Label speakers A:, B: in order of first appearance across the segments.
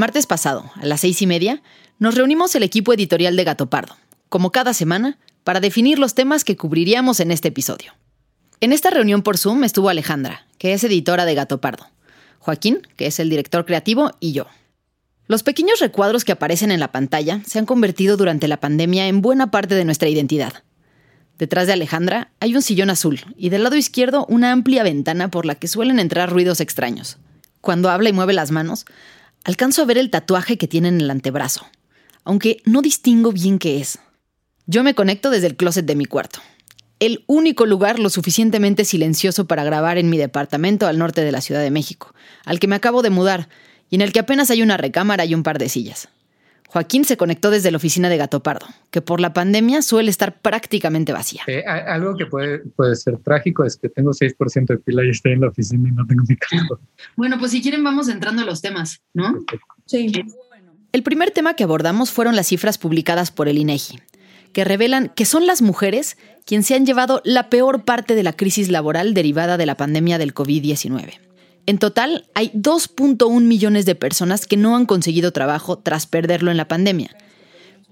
A: Martes pasado, a las seis y media, nos reunimos el equipo editorial de Gato Pardo, como cada semana, para definir los temas que cubriríamos en este episodio. En esta reunión por Zoom estuvo Alejandra, que es editora de Gato Pardo, Joaquín, que es el director creativo, y yo. Los pequeños recuadros que aparecen en la pantalla se han convertido durante la pandemia en buena parte de nuestra identidad. Detrás de Alejandra hay un sillón azul y del lado izquierdo una amplia ventana por la que suelen entrar ruidos extraños. Cuando habla y mueve las manos, Alcanzo a ver el tatuaje que tiene en el antebrazo, aunque no distingo bien qué es. Yo me conecto desde el closet de mi cuarto, el único lugar lo suficientemente silencioso para grabar en mi departamento al norte de la Ciudad de México, al que me acabo de mudar, y en el que apenas hay una recámara y un par de sillas. Joaquín se conectó desde la oficina de Gato Pardo, que por la pandemia suele estar prácticamente vacía.
B: Eh, algo que puede, puede ser trágico es que tengo 6% de pila y estoy en la oficina y no tengo mi cartón.
A: Bueno, pues si quieren vamos entrando a los temas, ¿no?
C: Sí.
A: El primer tema que abordamos fueron las cifras publicadas por el INEGI, que revelan que son las mujeres quienes se han llevado la peor parte de la crisis laboral derivada de la pandemia del COVID-19. En total, hay 2.1 millones de personas que no han conseguido trabajo tras perderlo en la pandemia.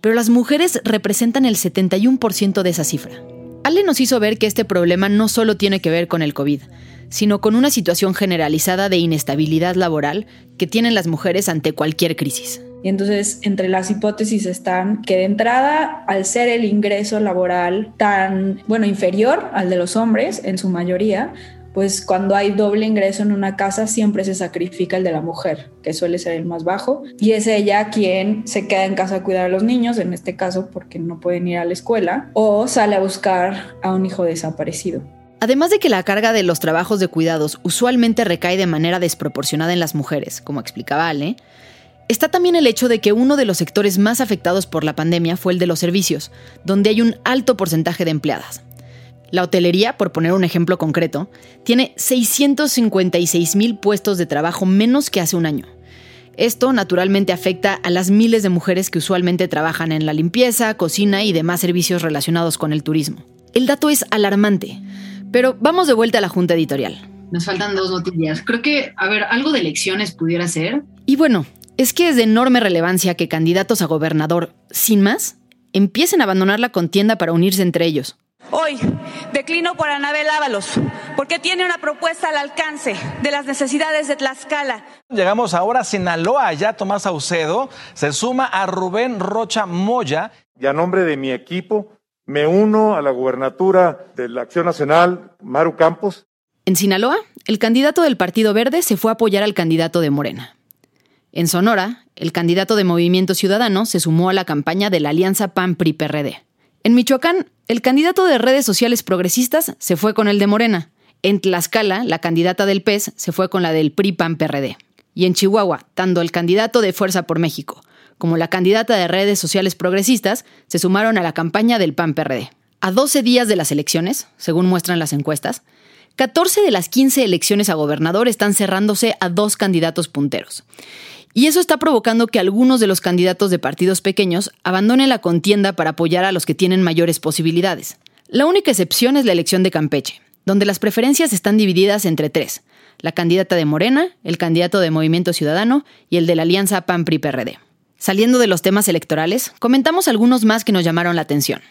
A: Pero las mujeres representan el 71% de esa cifra. Ale nos hizo ver que este problema no solo tiene que ver con el COVID, sino con una situación generalizada de inestabilidad laboral que tienen las mujeres ante cualquier crisis.
C: Y entonces, entre las hipótesis están que de entrada, al ser el ingreso laboral tan, bueno, inferior al de los hombres en su mayoría, pues cuando hay doble ingreso en una casa siempre se sacrifica el de la mujer, que suele ser el más bajo, y es ella quien se queda en casa a cuidar a los niños, en este caso porque no pueden ir a la escuela, o sale a buscar a un hijo desaparecido.
A: Además de que la carga de los trabajos de cuidados usualmente recae de manera desproporcionada en las mujeres, como explicaba Ale, está también el hecho de que uno de los sectores más afectados por la pandemia fue el de los servicios, donde hay un alto porcentaje de empleadas. La hotelería, por poner un ejemplo concreto, tiene 656 mil puestos de trabajo menos que hace un año. Esto naturalmente afecta a las miles de mujeres que usualmente trabajan en la limpieza, cocina y demás servicios relacionados con el turismo. El dato es alarmante, pero vamos de vuelta a la junta editorial.
D: Nos faltan dos noticias. Creo que, a ver, algo de elecciones pudiera ser.
A: Y bueno, es que es de enorme relevancia que candidatos a gobernador, sin más, empiecen a abandonar la contienda para unirse entre ellos.
E: Hoy declino por Anabel Ábalos, porque tiene una propuesta al alcance de las necesidades de Tlaxcala.
F: Llegamos ahora a Sinaloa, ya Tomás Saucedo se suma a Rubén Rocha Moya.
G: Y a nombre de mi equipo, me uno a la gubernatura de la Acción Nacional, Maru Campos.
A: En Sinaloa, el candidato del Partido Verde se fue a apoyar al candidato de Morena. En Sonora, el candidato de Movimiento Ciudadano se sumó a la campaña de la Alianza PAN-PRI-PRD. En Michoacán, el candidato de redes sociales progresistas se fue con el de Morena. En Tlaxcala, la candidata del PES se fue con la del PRI-PAN-PRD. Y en Chihuahua, tanto el candidato de Fuerza por México como la candidata de redes sociales progresistas se sumaron a la campaña del PAN-PRD. A 12 días de las elecciones, según muestran las encuestas, 14 de las 15 elecciones a gobernador están cerrándose a dos candidatos punteros. Y eso está provocando que algunos de los candidatos de partidos pequeños abandonen la contienda para apoyar a los que tienen mayores posibilidades. La única excepción es la elección de Campeche, donde las preferencias están divididas entre tres, la candidata de Morena, el candidato de Movimiento Ciudadano y el de la alianza PAN-PRI-PRD. Saliendo de los temas electorales, comentamos algunos más que nos llamaron la atención.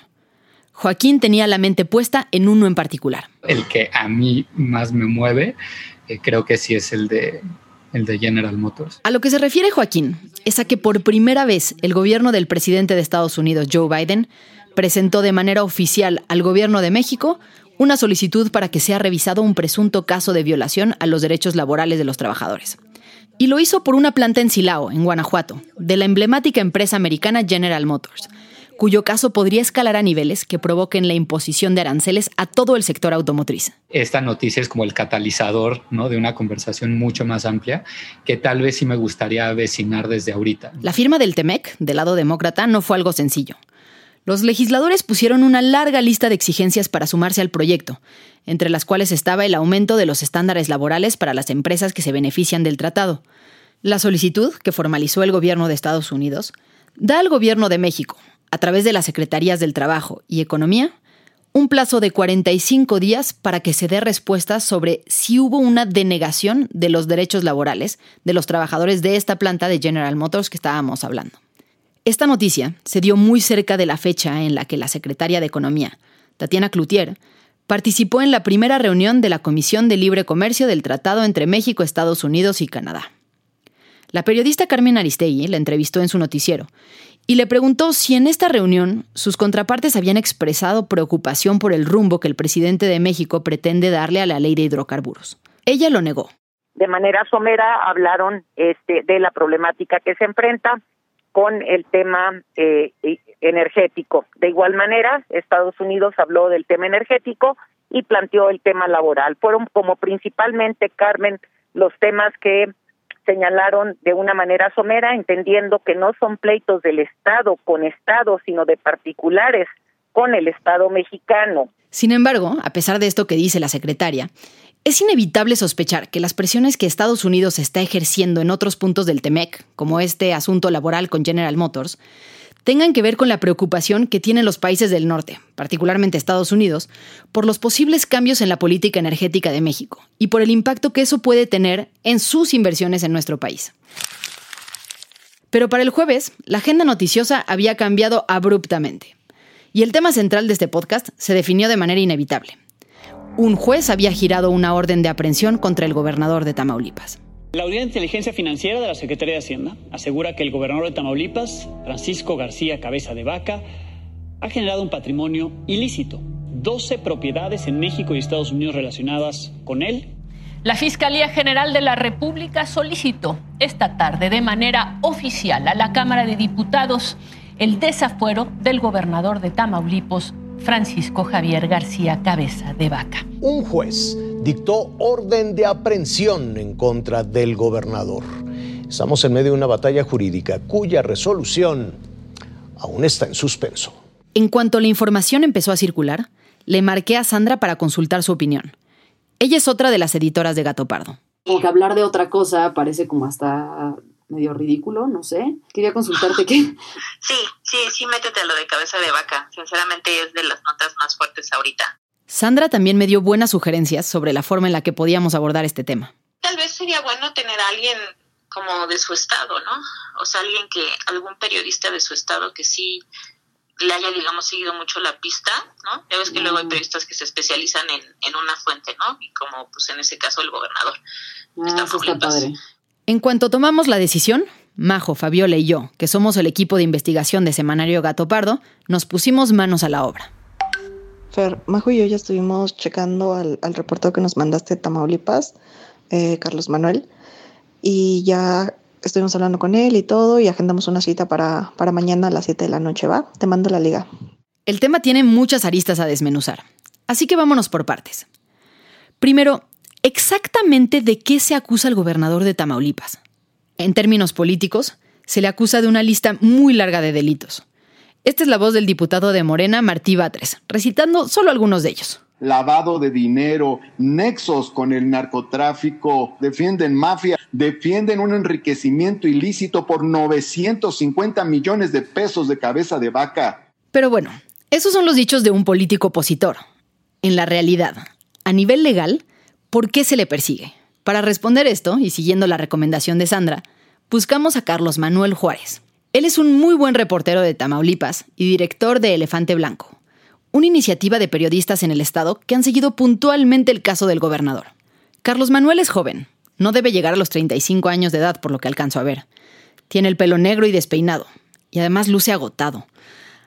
A: Joaquín tenía la mente puesta en uno en particular.
B: El que a mí más me mueve, eh, creo que sí es el de, el de General Motors.
A: A lo que se refiere Joaquín es a que por primera vez el gobierno del presidente de Estados Unidos, Joe Biden, presentó de manera oficial al gobierno de México una solicitud para que sea revisado un presunto caso de violación a los derechos laborales de los trabajadores. Y lo hizo por una planta en Silao, en Guanajuato, de la emblemática empresa americana General Motors, cuyo caso podría escalar a niveles que provoquen la imposición de aranceles a todo el sector automotriz.
B: Esta noticia es como el catalizador ¿no? de una conversación mucho más amplia que tal vez sí me gustaría vecinar desde ahorita.
A: La firma del TEMEC, del lado demócrata, no fue algo sencillo. Los legisladores pusieron una larga lista de exigencias para sumarse al proyecto, entre las cuales estaba el aumento de los estándares laborales para las empresas que se benefician del tratado. La solicitud, que formalizó el gobierno de Estados Unidos, da al gobierno de México, a través de las Secretarías del Trabajo y Economía, un plazo de 45 días para que se dé respuesta sobre si hubo una denegación de los derechos laborales de los trabajadores de esta planta de General Motors que estábamos hablando. Esta noticia se dio muy cerca de la fecha en la que la secretaria de Economía, Tatiana Cloutier, participó en la primera reunión de la Comisión de Libre Comercio del Tratado entre México, Estados Unidos y Canadá. La periodista Carmen Aristegui la entrevistó en su noticiero y le preguntó si en esta reunión sus contrapartes habían expresado preocupación por el rumbo que el presidente de México pretende darle a la ley de hidrocarburos. Ella lo negó.
H: De manera somera hablaron este, de la problemática que se enfrenta con el tema eh, energético. De igual manera, Estados Unidos habló del tema energético y planteó el tema laboral. Fueron como principalmente, Carmen, los temas que señalaron de una manera somera, entendiendo que no son pleitos del Estado con Estado, sino de particulares con el Estado mexicano.
A: Sin embargo, a pesar de esto que dice la secretaria, es inevitable sospechar que las presiones que Estados Unidos está ejerciendo en otros puntos del TEMEC, como este asunto laboral con General Motors, tengan que ver con la preocupación que tienen los países del norte, particularmente Estados Unidos, por los posibles cambios en la política energética de México y por el impacto que eso puede tener en sus inversiones en nuestro país. Pero para el jueves, la agenda noticiosa había cambiado abruptamente, y el tema central de este podcast se definió de manera inevitable un juez había girado una orden de aprehensión contra el gobernador de Tamaulipas.
I: La Unidad de Inteligencia Financiera de la Secretaría de Hacienda asegura que el gobernador de Tamaulipas, Francisco García Cabeza de Vaca, ha generado un patrimonio ilícito, 12 propiedades en México y Estados Unidos relacionadas con él.
J: La Fiscalía General de la República solicitó esta tarde de manera oficial a la Cámara de Diputados el desafuero del gobernador de Tamaulipas, Francisco Javier García Cabeza de Vaca.
K: Un juez dictó orden de aprehensión en contra del gobernador. Estamos en medio de una batalla jurídica cuya resolución aún está en suspenso.
A: En cuanto la información empezó a circular, le marqué a Sandra para consultar su opinión. Ella es otra de las editoras de Gato Pardo.
L: Como que hablar de otra cosa parece como hasta medio ridículo, no sé. Quería consultarte qué.
M: Sí, sí, sí, métete a lo de cabeza de vaca. Sinceramente es de las notas más fuertes ahorita.
A: Sandra también me dio buenas sugerencias sobre la forma en la que podíamos abordar este tema.
M: Tal vez sería bueno tener a alguien como de su estado, ¿no? O sea, alguien que, algún periodista de su estado que sí le haya, digamos, seguido mucho la pista, ¿no? Ya ves que luego hay mm. periodistas que se especializan en, en una fuente, ¿no? Y como, pues en ese caso, el gobernador.
L: Ah, está, está padre.
A: En cuanto tomamos la decisión, Majo, Fabiola y yo, que somos el equipo de investigación de Semanario Gato Pardo, nos pusimos manos a la obra.
N: Fer, Majo y yo ya estuvimos checando al, al reportero que nos mandaste de Tamaulipas, eh, Carlos Manuel, y ya estuvimos hablando con él y todo, y agendamos una cita para, para mañana a las 7 de la noche, ¿va? Te mando la liga.
A: El tema tiene muchas aristas a desmenuzar, así que vámonos por partes. Primero, exactamente de qué se acusa al gobernador de Tamaulipas. En términos políticos, se le acusa de una lista muy larga de delitos. Esta es la voz del diputado de Morena, Martí Batres, recitando solo algunos de ellos.
O: Lavado de dinero, nexos con el narcotráfico, defienden mafia, defienden un enriquecimiento ilícito por 950 millones de pesos de cabeza de vaca.
A: Pero bueno, esos son los dichos de un político opositor. En la realidad, a nivel legal, ¿Por qué se le persigue? Para responder esto, y siguiendo la recomendación de Sandra, buscamos a Carlos Manuel Juárez. Él es un muy buen reportero de Tamaulipas y director de Elefante Blanco, una iniciativa de periodistas en el estado que han seguido puntualmente el caso del gobernador. Carlos Manuel es joven, no debe llegar a los 35 años de edad por lo que alcanzo a ver. Tiene el pelo negro y despeinado, y además luce agotado.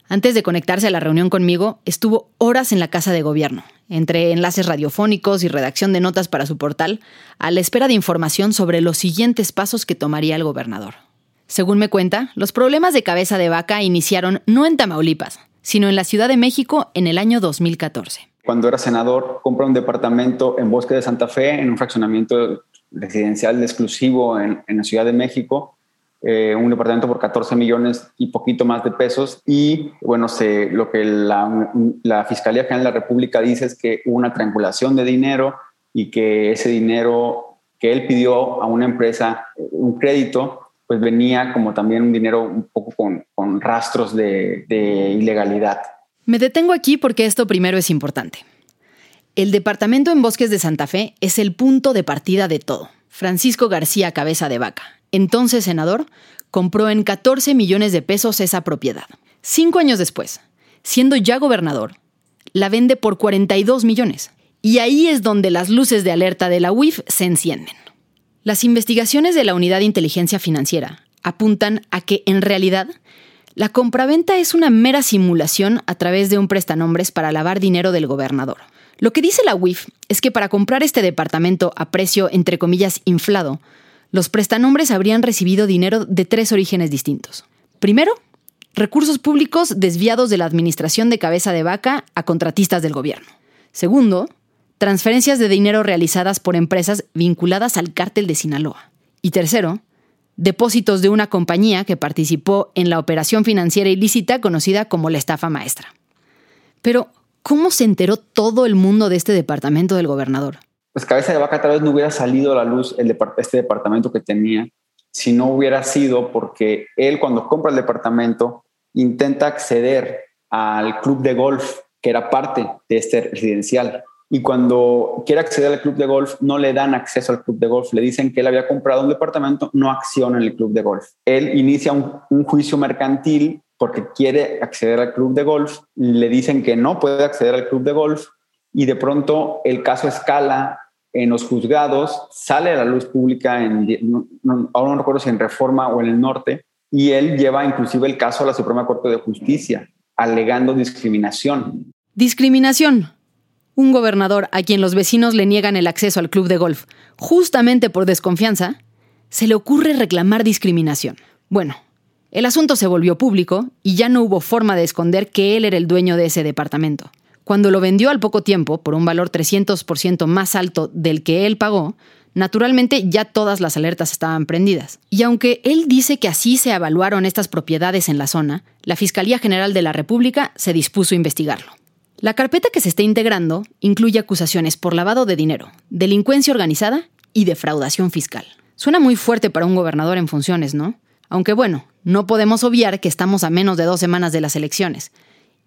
A: Antes de conectarse a la reunión conmigo, estuvo horas en la casa de gobierno, entre enlaces radiofónicos y redacción de notas para su portal, a la espera de información sobre los siguientes pasos que tomaría el gobernador. Según me cuenta, los problemas de cabeza de vaca iniciaron no en Tamaulipas, sino en la Ciudad de México en el año 2014.
P: Cuando era senador, compró un departamento en Bosque de Santa Fe, en un fraccionamiento residencial exclusivo en, la Ciudad de México, eh, un departamento por 14 millones y poquito más de pesos. Y bueno, se, lo que la, la, Fiscalía General de la República dice es que hubo una triangulación de dinero y que ese dinero que él pidió a una empresa, un crédito, pues venía como también un dinero un poco con, rastros de, de ilegalidad.
A: Me detengo aquí porque esto primero es importante. El departamento en Bosques de Santa Fe es el punto de partida de todo. Francisco García Cabeza de Vaca, entonces senador, compró en 14 millones de pesos esa propiedad. Cinco años después, siendo ya gobernador, la vende por 42 millones. Y ahí es donde las luces de alerta de la UIF se encienden. Las investigaciones de la Unidad de Inteligencia Financiera apuntan a que, en realidad, la compraventa es una mera simulación a través de un prestanombres para lavar dinero del gobernador. Lo que dice la UIF es que para comprar este departamento a precio, entre comillas, inflado, los prestanombres habrían recibido dinero de tres orígenes distintos. Primero, recursos públicos desviados de la administración de cabeza de vaca a contratistas del gobierno. Segundo, transferencias de dinero realizadas por empresas vinculadas al cártel de Sinaloa. Y tercero, depósitos de una compañía que participó en la operación financiera ilícita conocida como la estafa maestra. Pero, ¿Cómo se enteró todo el mundo de este departamento del gobernador?
P: Pues cabeza de vaca tal vez no hubiera salido a la luz el este departamento que tenía si no hubiera sido porque él cuando compra el departamento intenta acceder al club de golf que era parte de este residencial. Y cuando quiere acceder al club de golf, no le dan acceso al club de golf. Le dicen que él había comprado un departamento, no acciona en el club de golf. Él inicia un, juicio mercantil porque quiere acceder al club de golf, le dicen que no puede acceder al club de golf y de pronto el caso escala en los juzgados, sale a la luz pública, en, ahora no recuerdo si en Reforma o en el Norte, y él lleva inclusive el caso a la Suprema Corte de Justicia, alegando discriminación.
A: Discriminación. Un gobernador a quien los vecinos le niegan el acceso al club de golf, justamente por desconfianza, se le ocurre reclamar discriminación. Bueno, el asunto se volvió público y ya no hubo forma de esconder que él era el dueño de ese departamento. Cuando lo vendió al poco tiempo, por un valor 300% más alto del que él pagó, naturalmente ya todas las alertas estaban prendidas. Y aunque él dice que así se evaluaron estas propiedades en la zona, la Fiscalía General de la República se dispuso a investigarlo. La carpeta que se está integrando incluye acusaciones por lavado de dinero, delincuencia organizada y defraudación fiscal. Suena muy fuerte para un gobernador en funciones, ¿no? Aunque bueno, no podemos obviar que estamos a menos de dos semanas de las elecciones.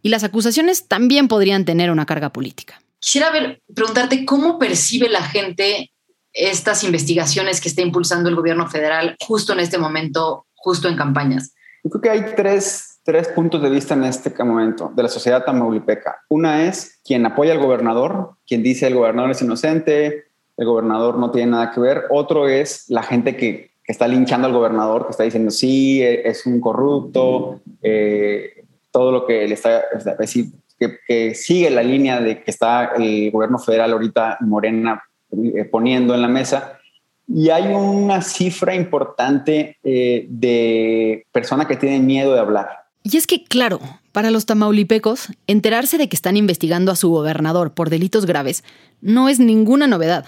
A: Y las acusaciones también podrían tener una carga política.
L: Quisiera ver, preguntarte cómo percibe la gente estas investigaciones que está impulsando el gobierno federal justo en este momento, justo en campañas.
P: Yo creo que hay tres, tres puntos de vista en este momento de la sociedad tamaulipeca. Una es quien apoya al gobernador, quien dice el gobernador es inocente, el gobernador no tiene nada que ver. Otro es la gente que que está linchando al gobernador, que está diciendo, sí, e, es un corrupto, eh, todo lo que le está, decir, que, sigue la línea de que está el gobierno federal ahorita Morena eh, poniendo en la mesa. Y hay una cifra importante eh, de personas que tienen miedo de hablar.
A: Y es que, claro, para los tamaulipecos, enterarse de que están investigando a su gobernador por delitos graves no es ninguna novedad.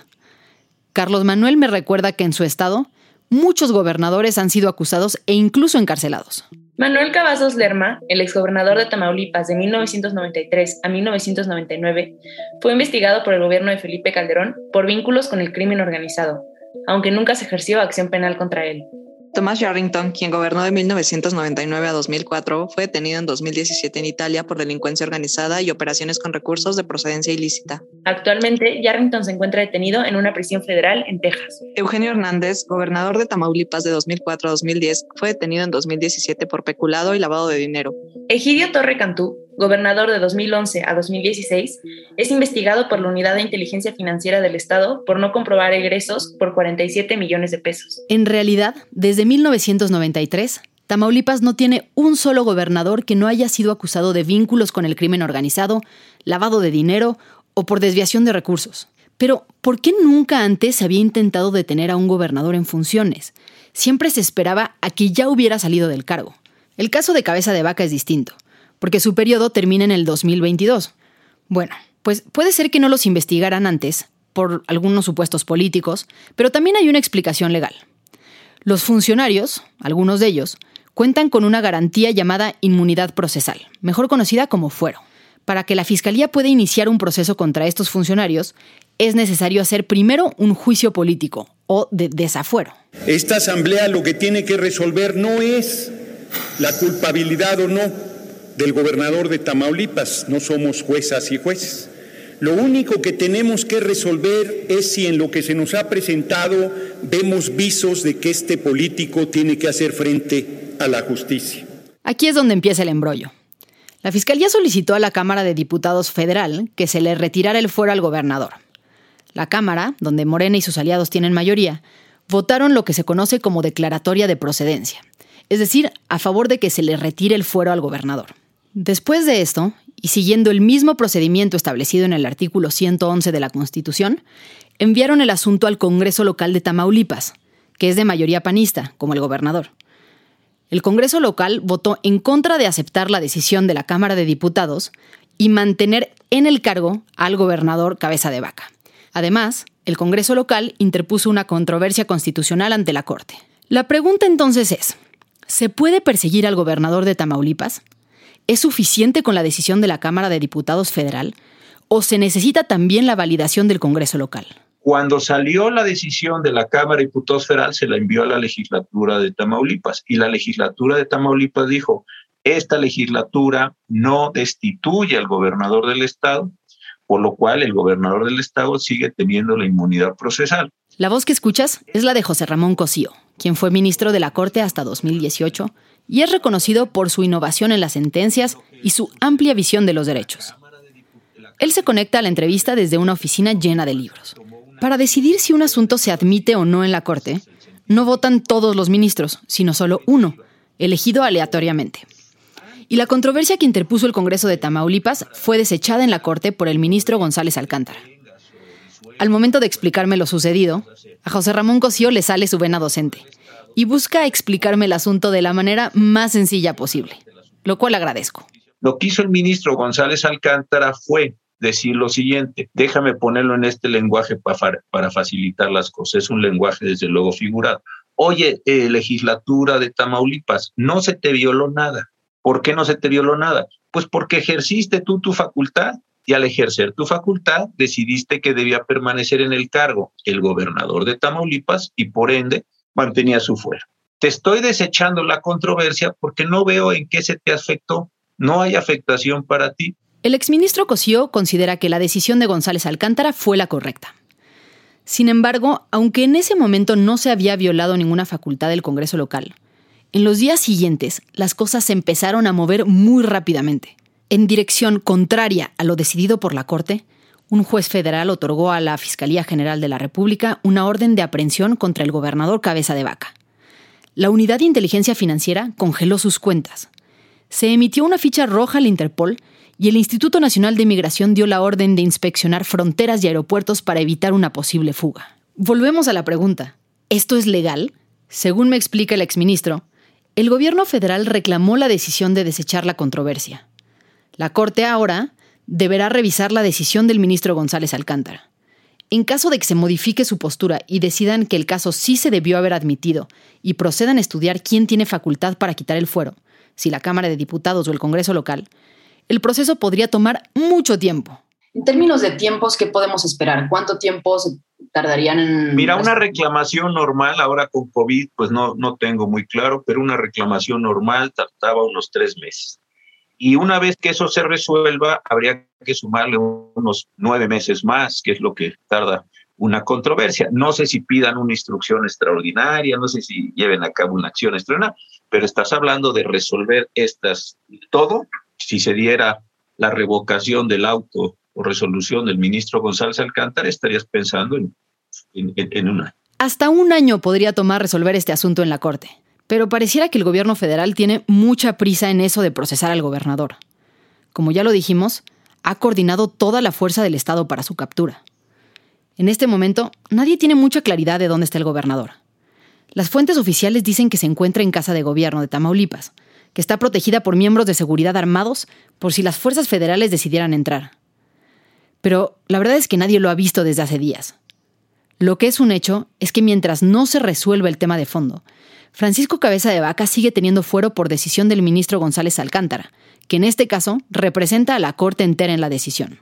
A: Carlos Manuel me recuerda que en su estado muchos gobernadores han sido acusados e incluso encarcelados.
Q: Manuel Cavazos Lerma, el exgobernador de Tamaulipas de 1993 a 1999, fue investigado por el gobierno de Felipe Calderón por vínculos con el crimen organizado, aunque nunca se ejerció acción penal contra él.
N: Thomas Yarrington, quien gobernó de 1999 a 2004, fue detenido en 2017 en Italia por delincuencia organizada y operaciones con recursos de procedencia ilícita.
Q: Actualmente, Yarrington se encuentra detenido en una prisión federal en Texas.
N: Eugenio Hernández, gobernador de Tamaulipas de 2004 a 2010, fue detenido en 2017 por peculado y lavado de dinero.
Q: Egidio Torre Cantú, gobernador de 2011 a 2016, es investigado por la Unidad de Inteligencia Financiera del Estado por no comprobar egresos por 47 millones de pesos.
A: En realidad, desde 1993, Tamaulipas no tiene un solo gobernador que no haya sido acusado de vínculos con el crimen organizado, lavado de dinero o por desviación de recursos. Pero, ¿por qué nunca antes se había intentado detener a un gobernador en funciones? Siempre se esperaba a que ya hubiera salido del cargo. El caso de Cabeza de Vaca es distinto porque su periodo termina en el 2022. Bueno, pues puede ser que no los investigaran antes, por algunos supuestos políticos, pero también hay una explicación legal. Los funcionarios, algunos de ellos, cuentan con una garantía llamada inmunidad procesal, mejor conocida como fuero. Para que la Fiscalía pueda iniciar un proceso contra estos funcionarios, es necesario hacer primero un juicio político o de desafuero.
R: Esta Asamblea lo que tiene que resolver no es la culpabilidad o no del gobernador de Tamaulipas, no somos juezas y jueces. Lo único que tenemos que resolver es si en lo que se nos ha presentado vemos visos de que este político tiene que hacer frente a la justicia.
A: Aquí es donde empieza el embrollo. La Fiscalía solicitó a la Cámara de Diputados Federal que se le retirara el fuero al gobernador. La Cámara, donde Morena y sus aliados tienen mayoría, votaron lo que se conoce como declaratoria de procedencia, es decir, a favor de que se le retire el fuero al gobernador. Después de esto, y siguiendo el mismo procedimiento establecido en el artículo 111 de la Constitución, enviaron el asunto al Congreso local de Tamaulipas, que es de mayoría panista, como el gobernador. El Congreso local votó en contra de aceptar la decisión de la Cámara de Diputados y mantener en el cargo al gobernador cabeza de vaca. Además, el Congreso local interpuso una controversia constitucional ante la Corte. La pregunta entonces es, ¿se puede perseguir al gobernador de Tamaulipas? ¿Es suficiente con la decisión de la Cámara de Diputados Federal o se necesita también la validación del Congreso local?
S: Cuando salió la decisión de la Cámara de Diputados Federal, se la envió a la legislatura de Tamaulipas y la legislatura de Tamaulipas dijo, esta legislatura no destituye al gobernador del estado, por lo cual el gobernador del estado sigue teniendo la inmunidad procesal.
A: La voz que escuchas es la de José Ramón Cosío, quien fue ministro de la Corte hasta 2018 y es reconocido por su innovación en las sentencias y su amplia visión de los derechos. Él se conecta a la entrevista desde una oficina llena de libros. Para decidir si un asunto se admite o no en la Corte, no votan todos los ministros, sino solo uno, elegido aleatoriamente. Y la controversia que interpuso el Congreso de Tamaulipas fue desechada en la Corte por el ministro González Alcántara. Al momento de explicarme lo sucedido, a José Ramón Cosío le sale su vena docente y busca explicarme el asunto de la manera más sencilla posible, lo cual agradezco.
S: Lo que hizo el ministro González Alcántara fue decir lo siguiente, déjame ponerlo en este lenguaje para, para facilitar las cosas, es un lenguaje desde luego figurado. Oye, eh, legislatura de Tamaulipas, no se te violó nada. ¿Por qué no se te violó nada? Pues porque ejerciste tú tu facultad y al ejercer tu facultad decidiste que debía permanecer en el cargo el gobernador de Tamaulipas y por ende mantenía su fuero. Te estoy desechando la controversia porque no veo en qué se te afectó. No hay afectación para ti.
A: El exministro Cosío considera que la decisión de González Alcántara fue la correcta. Sin embargo, aunque en ese momento no se había violado ninguna facultad del Congreso local, en los días siguientes las cosas se empezaron a mover muy rápidamente. En dirección contraria a lo decidido por la Corte, un juez federal otorgó a la Fiscalía General de la República una orden de aprehensión contra el gobernador Cabeza de Vaca. La Unidad de Inteligencia Financiera congeló sus cuentas. Se emitió una ficha roja al Interpol y el Instituto Nacional de Migración dio la orden de inspeccionar fronteras y aeropuertos para evitar una posible fuga. Volvemos a la pregunta, ¿esto es legal? Según me explica el exministro, el gobierno federal reclamó la decisión de desechar la controversia. La Corte ahora deberá revisar la decisión del ministro González Alcántara. En caso de que se modifique su postura y decidan que el caso sí se debió haber admitido y procedan a estudiar quién tiene facultad para quitar el fuero, si la Cámara de Diputados o el Congreso local, el proceso podría tomar mucho tiempo.
L: En términos de tiempos, ¿qué podemos esperar? ¿Cuánto tiempo se tardarían en...?
S: Mira, una reclamación normal, ahora con COVID, pues no, no tengo muy claro, pero una reclamación normal tardaba unos tres meses. Y una vez que eso se resuelva, habría que sumarle unos nueve meses más, que es lo que tarda una controversia. No sé si pidan una instrucción extraordinaria, no sé si lleven a cabo una acción extraordinaria, pero estás hablando de resolver estas, todo, si se diera la revocación del auto o resolución del ministro González Alcántara, estarías pensando en, en.
A: Hasta un año podría tomar resolver este asunto en la Corte, pero pareciera que el gobierno federal tiene mucha prisa en eso de procesar al gobernador. Como ya lo dijimos, ha coordinado toda la fuerza del Estado para su captura. En este momento, nadie tiene mucha claridad de dónde está el gobernador. Las fuentes oficiales dicen que se encuentra en casa de gobierno de Tamaulipas, que está protegida por miembros de seguridad armados por si las fuerzas federales decidieran entrar. Pero la verdad es que nadie lo ha visto desde hace días. Lo que es un hecho es que mientras no se resuelva el tema de fondo, Francisco Cabeza de Vaca sigue teniendo fuero por decisión del ministro González Alcántara, que en este caso representa a la Corte entera en la decisión.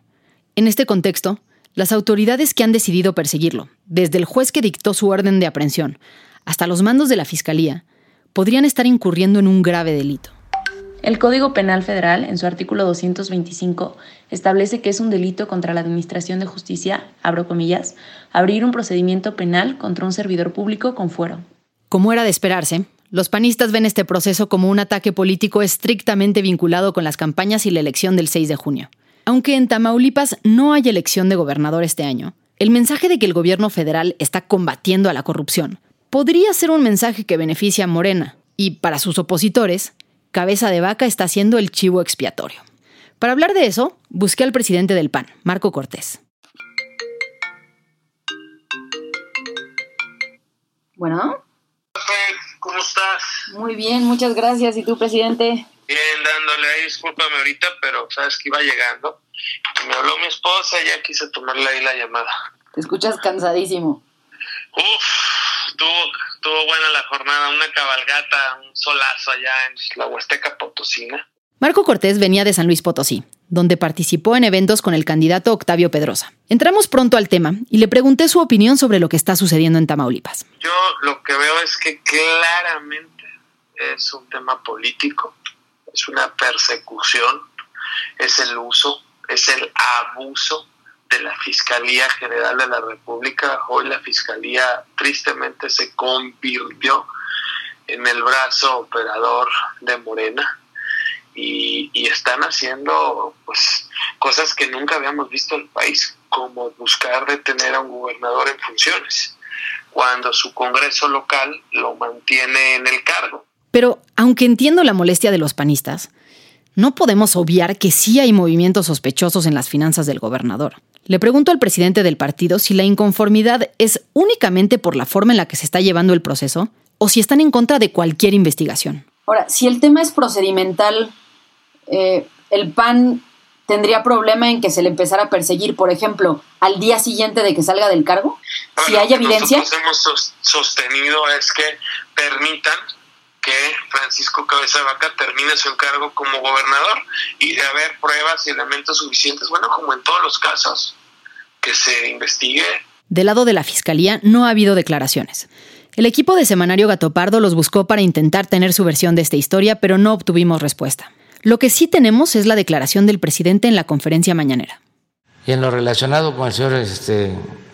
A: En este contexto, las autoridades que han decidido perseguirlo, desde el juez que dictó su orden de aprehensión hasta los mandos de la Fiscalía, podrían estar incurriendo en un grave delito.
Q: El Código Penal Federal, en su artículo 225, establece que es un delito contra la Administración de Justicia, abro comillas, abrir un procedimiento penal contra un servidor público con fuero.
A: Como era de esperarse, los panistas ven este proceso como un ataque político estrictamente vinculado con las campañas y la elección del 6 de junio. Aunque en Tamaulipas no hay elección de gobernador este año, el mensaje de que el gobierno federal está combatiendo a la corrupción podría ser un mensaje que beneficia a Morena, y para sus opositores, Cabeza de Vaca está siendo el chivo expiatorio. Para hablar de eso, busqué al presidente del PAN, Marco Cortés.
L: Bueno.
T: ¿Cómo estás?
L: Muy bien, muchas gracias. ¿Y tú, presidente?
T: Bien, dándole ahí, discúlpame ahorita, pero sabes que iba llegando. Me habló mi esposa y ya quise tomarle ahí la llamada.
L: Te escuchas cansadísimo.
T: Uf, estuvo, estuvo buena la jornada, una cabalgata, un solazo allá en la Huasteca Potosina.
A: Marco Cortés venía de San Luis Potosí, donde participó en eventos con el candidato Octavio Pedrosa. Entramos pronto al tema y le pregunté su opinión sobre lo que está sucediendo en Tamaulipas.
T: Yo lo que veo es que claramente es un tema político es una persecución, es el uso, es el abuso de la Fiscalía General de la República. Hoy la Fiscalía tristemente se convirtió en el brazo operador de Morena y, están haciendo pues cosas que nunca habíamos visto en el país, como buscar detener a un gobernador en funciones, cuando su Congreso local lo mantiene en el cargo.
A: Pero, aunque entiendo la molestia de los panistas, no podemos obviar que sí hay movimientos sospechosos en las finanzas del gobernador. Le pregunto al presidente del partido si la inconformidad es únicamente por la forma en la que se está llevando el proceso o si están en contra de cualquier investigación.
L: Ahora, si el tema es procedimental, eh, el PAN tendría problema en que se le empezara a perseguir, por ejemplo, al día siguiente de que salga del cargo? si hay evidencia.
T: Lo que hemos sostenido es que permitan que Francisco Cabeza de Vaca termine su encargo como gobernador y de haber pruebas y elementos suficientes, bueno, como en todos los casos, que se investigue.
A: Del lado de la Fiscalía no ha habido declaraciones. El equipo de Semanario Gatopardo los buscó para intentar tener su versión de esta historia, pero no obtuvimos respuesta. Lo que sí tenemos es la declaración del presidente en la conferencia mañanera.
U: Y en lo relacionado con el señor este,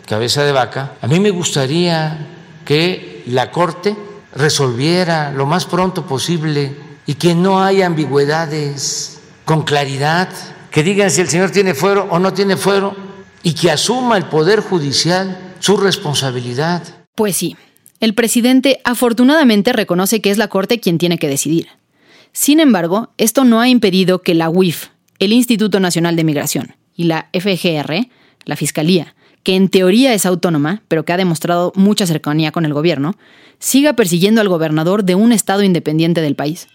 U: Cabeza de Vaca, a mí me gustaría que la Corte resolviera lo más pronto posible y que no haya ambigüedades con claridad, que digan si el señor tiene fuero o no tiene fuero y que asuma el Poder Judicial su responsabilidad.
A: Pues sí, el presidente afortunadamente reconoce que es la Corte quien tiene que decidir. Sin embargo, esto no ha impedido que la UIF, el Instituto Nacional de Migración, y la FGR, la Fiscalía, que en teoría es autónoma, pero que ha demostrado mucha cercanía con el gobierno, siga persiguiendo al gobernador de un estado independiente del país.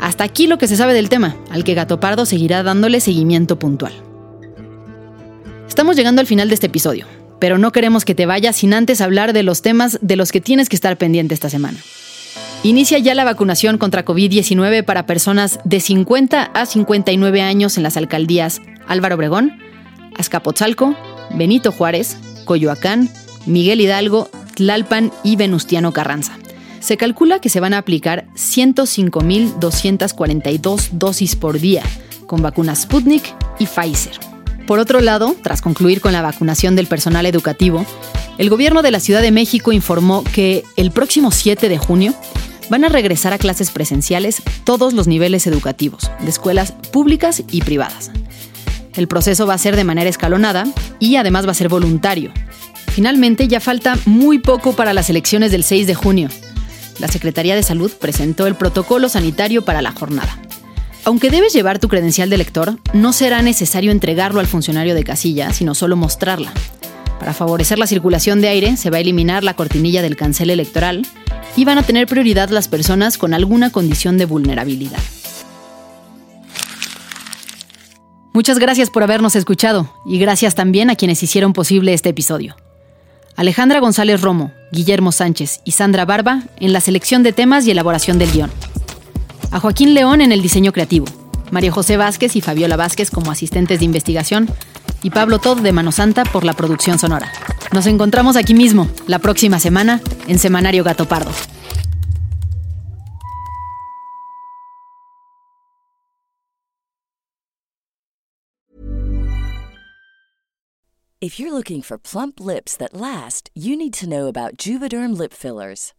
A: Hasta aquí lo que se sabe del tema, al que Gato Pardo seguirá dándole seguimiento puntual. Estamos llegando al final de este episodio, pero no queremos que te vayas sin antes hablar de los temas de los que tienes que estar pendiente esta semana. Inicia ya la vacunación contra COVID-19 para personas de 50 a 59 años en las alcaldías Álvaro Obregón, Azcapotzalco, Benito Juárez, Coyoacán, Miguel Hidalgo, Tlalpan y Venustiano Carranza. Se calcula que se van a aplicar 105.242 dosis por día con vacunas Sputnik y Pfizer. Por otro lado, tras concluir con la vacunación del personal educativo, el gobierno de la Ciudad de México informó que el próximo 7 de junio van a regresar a clases presenciales todos los niveles educativos, de escuelas públicas y privadas. El proceso va a ser de manera escalonada y además va a ser voluntario. Finalmente, ya falta muy poco para las elecciones del 6 de junio. La Secretaría de Salud presentó el protocolo sanitario para la jornada. Aunque debes llevar tu credencial de lector, no será necesario entregarlo al funcionario de casilla, sino solo mostrarla. Para favorecer la circulación de aire, se va a eliminar la cortinilla del cancel electoral y van a tener prioridad las personas con alguna condición de vulnerabilidad. Muchas gracias por habernos escuchado y gracias también a quienes hicieron posible este episodio. Alejandra González Romo, Guillermo Sánchez y Sandra Barba en la selección de temas y elaboración del guion a Joaquín León en el diseño creativo, María José Vázquez y Fabiola Vázquez como asistentes de investigación y Pablo Todd de Mano Santa por la producción sonora. Nos encontramos aquí mismo, la próxima semana, en Semanario Gato Pardo.
V: If you're looking for plump lips that last, you need to know about Juvederm lip fillers.